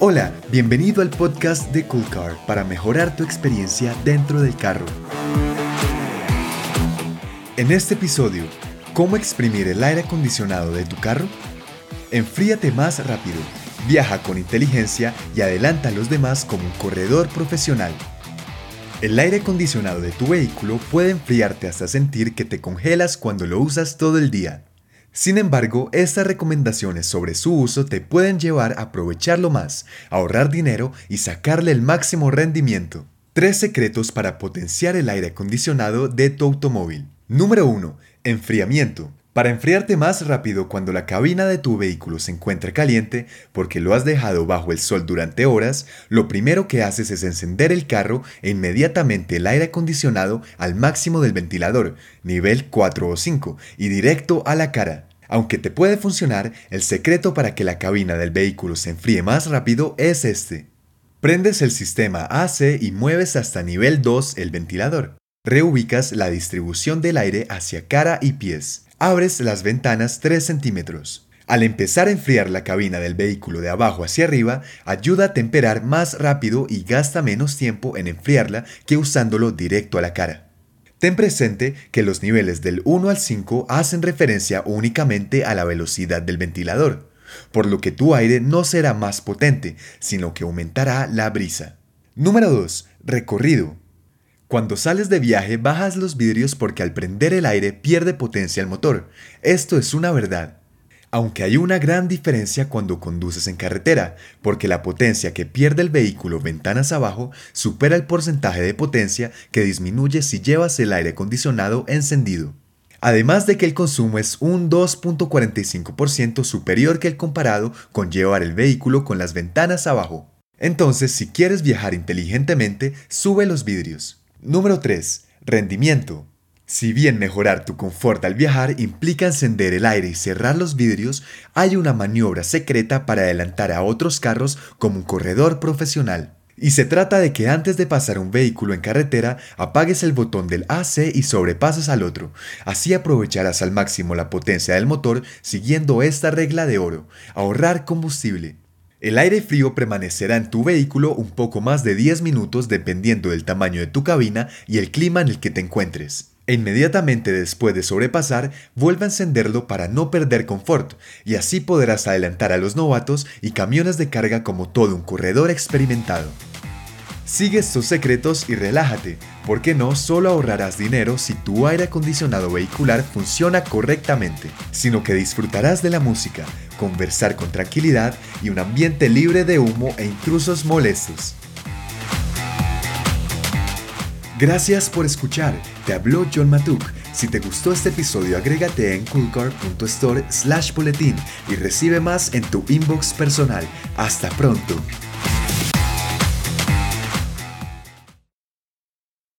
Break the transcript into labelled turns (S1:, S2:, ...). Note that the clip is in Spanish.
S1: Hola, bienvenido al podcast de Cool Car para mejorar tu experiencia dentro del carro. En este episodio, ¿cómo exprimir el aire acondicionado de tu carro? Enfríate más rápido, viaja con inteligencia y adelanta a los demás como un corredor profesional. El aire acondicionado de tu vehículo puede enfriarte hasta sentir que te congelas cuando lo usas todo el día. Sin embargo, estas recomendaciones sobre su uso te pueden llevar a aprovecharlo más, ahorrar dinero y sacarle el máximo rendimiento. Tres secretos para potenciar el aire acondicionado de tu automóvil. Número 1. Enfriamiento. Para enfriarte más rápido cuando la cabina de tu vehículo se encuentra caliente porque lo has dejado bajo el sol durante horas, lo primero que haces es encender el carro e inmediatamente el aire acondicionado al máximo del ventilador, nivel 4 o 5, y directo a la cara. Aunque te puede funcionar, el secreto para que la cabina del vehículo se enfríe más rápido es este. Prendes el sistema AC y mueves hasta nivel 2 el ventilador. Reubicas la distribución del aire hacia cara y pies. Abres las ventanas 3 centímetros. Al empezar a enfriar la cabina del vehículo de abajo hacia arriba, ayuda a temperar más rápido y gasta menos tiempo en enfriarla que usándolo directo a la cara. Ten presente que los niveles del 1 al 5 hacen referencia únicamente a la velocidad del ventilador, por lo que tu aire no será más potente, sino que aumentará la brisa. Número 2. Recorrido. Cuando sales de viaje bajas los vidrios porque al prender el aire pierde potencia el motor. Esto es una verdad. Aunque hay una gran diferencia cuando conduces en carretera, porque la potencia que pierde el vehículo ventanas abajo supera el porcentaje de potencia que disminuye si llevas el aire acondicionado encendido. Además de que el consumo es un 2.45% superior que el comparado con llevar el vehículo con las ventanas abajo. Entonces, si quieres viajar inteligentemente, sube los vidrios. Número 3. Rendimiento. Si bien mejorar tu confort al viajar implica encender el aire y cerrar los vidrios, hay una maniobra secreta para adelantar a otros carros como un corredor profesional. Y se trata de que antes de pasar un vehículo en carretera, apagues el botón del AC y sobrepases al otro. Así aprovecharás al máximo la potencia del motor siguiendo esta regla de oro, ahorrar combustible. El aire frío permanecerá en tu vehículo un poco más de 10 minutos dependiendo del tamaño de tu cabina y el clima en el que te encuentres e inmediatamente después de sobrepasar, vuelve a encenderlo para no perder confort, y así podrás adelantar a los novatos y camiones de carga como todo un corredor experimentado. Sigue estos secretos y relájate, porque no solo ahorrarás dinero si tu aire acondicionado vehicular funciona correctamente, sino que disfrutarás de la música, conversar con tranquilidad y un ambiente libre de humo e intrusos molestos. Gracias por escuchar. Te habló John Matuk. Si te gustó este episodio, agrégate en coolcar.store slash boletín y recibe más en tu inbox personal. Hasta pronto.